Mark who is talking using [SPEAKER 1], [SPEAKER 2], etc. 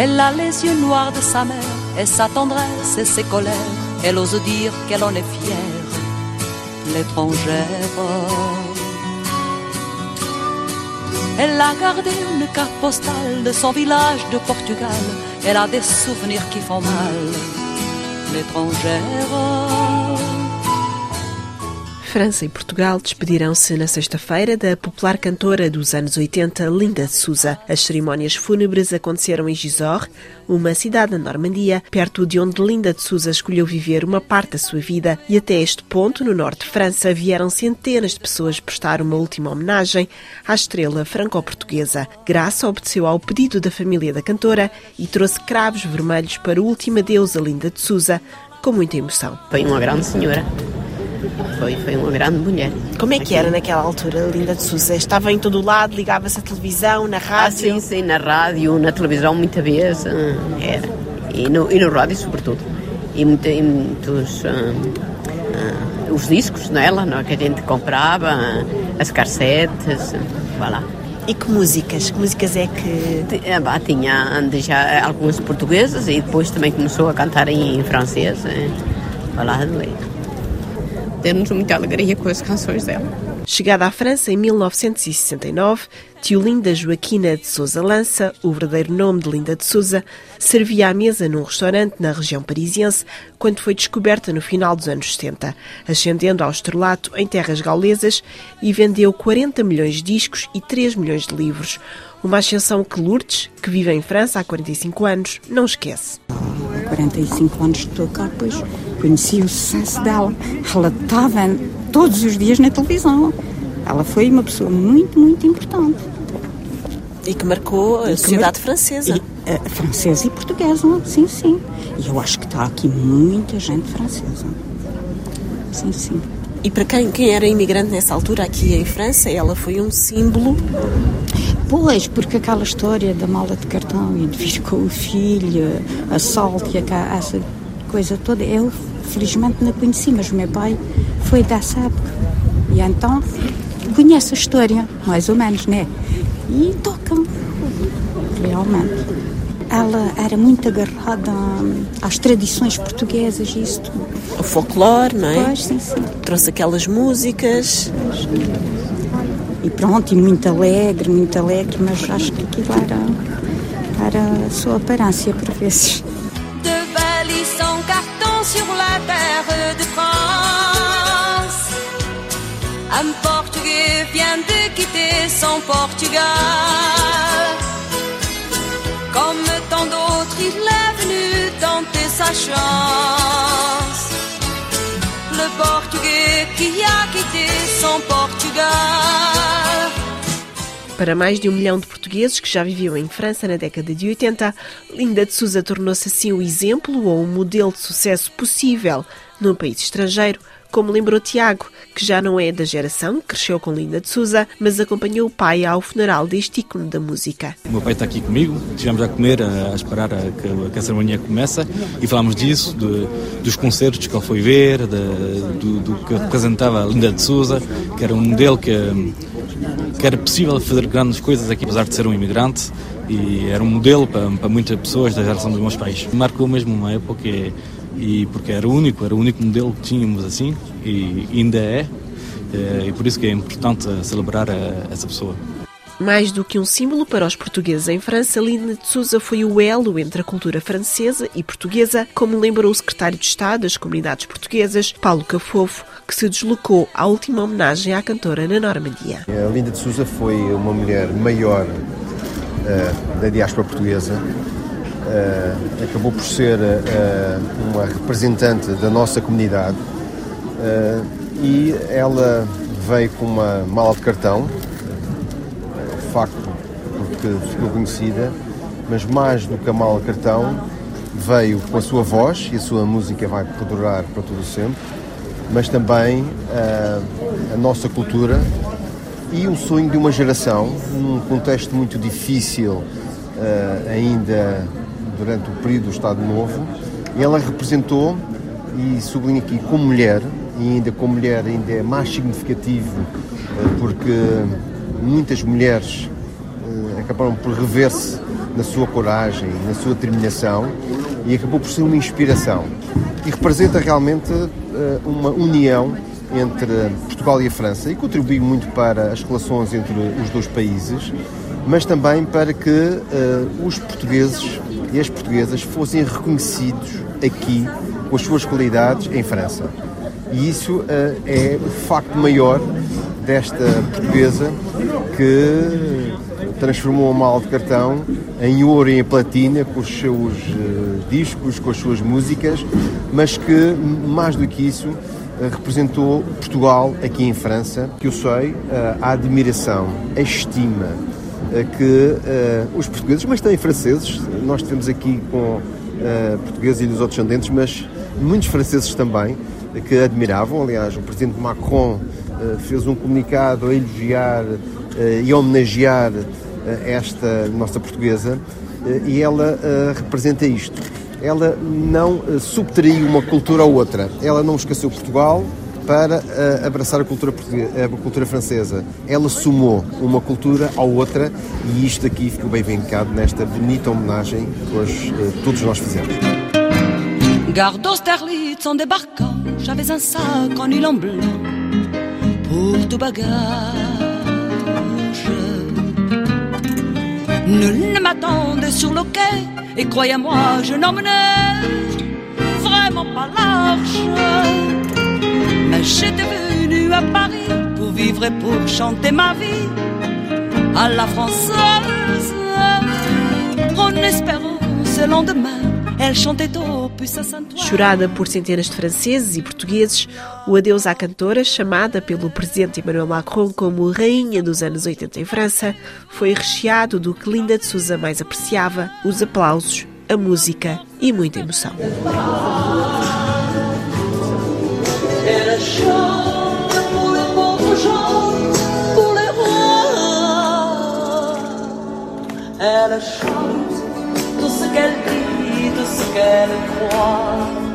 [SPEAKER 1] Elle a les yeux noirs de sa mère et sa tendresse et ses colères. Elle ose dire qu'elle en est fière, l'étrangère. Elle a gardé une carte postale de son village de Portugal. Elle a des souvenirs qui font mal, l'étrangère.
[SPEAKER 2] França e Portugal despediram-se na sexta-feira da popular cantora dos anos 80, Linda Souza. As cerimónias fúnebres aconteceram em Gisors, uma cidade na Normandia, perto de onde Linda de Souza escolheu viver uma parte da sua vida. E até este ponto, no norte de França, vieram centenas de pessoas prestar uma última homenagem à estrela franco-portuguesa. Graça obedeceu ao pedido da família da cantora e trouxe cravos vermelhos para o último adeus a Linda de Souza, com muita emoção.
[SPEAKER 3] Foi uma grande senhora. Foi, foi uma grande mulher.
[SPEAKER 2] Como é que era naquela altura, Linda de Souza? Estava em todo o lado, ligava-se à televisão, na rádio?
[SPEAKER 3] Ah, sim, sim, na rádio, na televisão, muita vez. eh, Era. E no, e no rádio, sobretudo. E, e muitos. ah, ah, os discos nela, não, é, que a gente comprava, ah, as cassetes, voilà.
[SPEAKER 2] E que músicas? Que músicas é que.
[SPEAKER 3] Bah, Tinha antes já algumas portuguesas e depois também começou a cantar em francês. eh, Voilà, temos muita alegria com as canções dela.
[SPEAKER 2] Chegada à França em 1969, tio Linda Joaquina de Souza Lança, o verdadeiro nome de Linda de Souza, servia à mesa num restaurante na região parisiense quando foi descoberta no final dos anos 70, ascendendo ao estrelato em terras gaulesas e vendeu 40 milhões de discos e 3 milhões de livros. Uma ascensão que Lourdes, que vive em França há 45 anos, não esquece.
[SPEAKER 4] 45 anos de tocar, pois conheci o sucesso dela. Ela estava todos os dias na televisão. Ela foi uma pessoa muito, muito importante.
[SPEAKER 2] E que marcou a sociedade francesa.
[SPEAKER 4] E, eh, francesa e portuguesa, sim, sim. E eu acho que está aqui muita gente francesa. Sim, sim.
[SPEAKER 2] E para quem, quem era imigrante nessa altura aqui em França, ela foi um símbolo
[SPEAKER 4] Pois, porque aquela história da mala de cartão e de vir com o filho, assalto e essa coisa toda, eu felizmente não conheci, mas o meu pai foi dessa época. E então conhece a história, mais ou menos, né? E tocam, realmente. Ela era muito agarrada às tradições portuguesas e isso tudo.
[SPEAKER 2] o folclore, não é?
[SPEAKER 4] Pois, sim, sim.
[SPEAKER 2] Trouxe aquelas músicas.
[SPEAKER 4] E pronto, e muito alegre, muito alegre, mas acho que aquilo era, era sua aparência por vezes.
[SPEAKER 1] de valise sans carton sur la terre de France. Un Portugais vient de quitter son Portugal. Comme tant d'autres, il est venu tenter sa chance. Le Portugais qui a quitté son Portugal.
[SPEAKER 2] Para mais de um milhão de portugueses que já viviam em França na década de 80, Linda de Souza tornou-se assim o exemplo ou um modelo de sucesso possível num país estrangeiro, como lembrou Tiago, que já não é da geração, cresceu com Linda de Souza, mas acompanhou o pai ao funeral deste ícone da música.
[SPEAKER 5] O meu pai está aqui comigo, estivemos a comer, a, esperar a, que, que a cerimónia comece e falámos disso, de, dos concertos que ele foi ver, de- do, do que representava Linda de Souza, que era um modelo que, que era possível fazer grandes coisas aqui, apesar de ser um imigrante, e era um modelo para, para muitas pessoas da geração dos meus pais. Marcou mesmo uma época e, e porque era o único, era o único modelo que tínhamos assim, e ainda é, eh, e por isso que é importante celebrar essa pessoa.
[SPEAKER 2] Mais do que um símbolo para os portugueses em França, Linda de Souza foi o elo entre a cultura francesa e portuguesa, como lembrou o secretário de Estado das Comunidades Portuguesas, Paulo Cafofo, que se deslocou à última homenagem à cantora na Normandia.
[SPEAKER 6] A Linda de Souza foi uma mulher maior eh, da diáspora portuguesa. Eh, acabou por ser eh, uma representante da nossa comunidade e ela veio com uma mala de cartão, facto, porque ficou conhecida, mas mais do que a mala de cartão, veio com a sua voz e a sua música vai perdurar para todo o sempre, mas também eh, a nossa cultura e o sonho de uma geração, num contexto muito difícil eh, ainda durante o período do Estado Novo. Ela representou, e sublinho aqui, como mulher, e ainda como mulher ainda é mais significativo, eh, porque muitas mulheres acabaram por rever-se na sua coragem, na sua determinação e acabou por ser uma inspiração. E representa realmente uh, uma união entre Portugal e a França e contribui muito para as relações entre os dois países, mas também para que uh, os portugueses e as portuguesas fossem reconhecidos aqui com as suas qualidades em França. E isso uh, é o facto maior desta portuguesa que transformou a mal de cartão em ouro e em platina com os seus uh, discos, com as suas músicas, mas que, mais do que isso, uh, representou Portugal aqui em França, que eu sei, uh, a admiração, a estima que os portugueses, mas também franceses, nós temos aqui com portugueses e dos outros descendentes, mas muitos franceses também, que admiravam. Aliás, o presidente Macron fez um comunicado a elogiar e homenagear esta nossa portuguesa e ela representa isto. Ela não subtraiu uma cultura ou outra. Ela não esqueceu Portugal para abraçar a cultura, a cultura francesa. Ela sumou uma cultura à outra e isto aqui ficou bem vincado nesta bonita homenagem que hoje todos nós fizemos.
[SPEAKER 1] Garde d'Austerlitz en débarquant, j'avais un sac en nylon blanc pour tout bagage. Nul ne m'attendait sur le quai et croyez-moi, je n'emmenais vraiment pas large. Mais j'étais venu à Paris pour vivre et pour chanter ma vie à la française en espérant ce lendemain
[SPEAKER 2] Chorada por centenas de franceses e portugueses, o adeus à cantora, chamada pelo presidente Emmanuel Macron como Rainha dos anos 80 em França, foi recheado do que Linda de Souza mais apreciava: os aplausos, a música e muita emoção.
[SPEAKER 1] Elle chante tout ce qu'elle dit, qu'elle croit.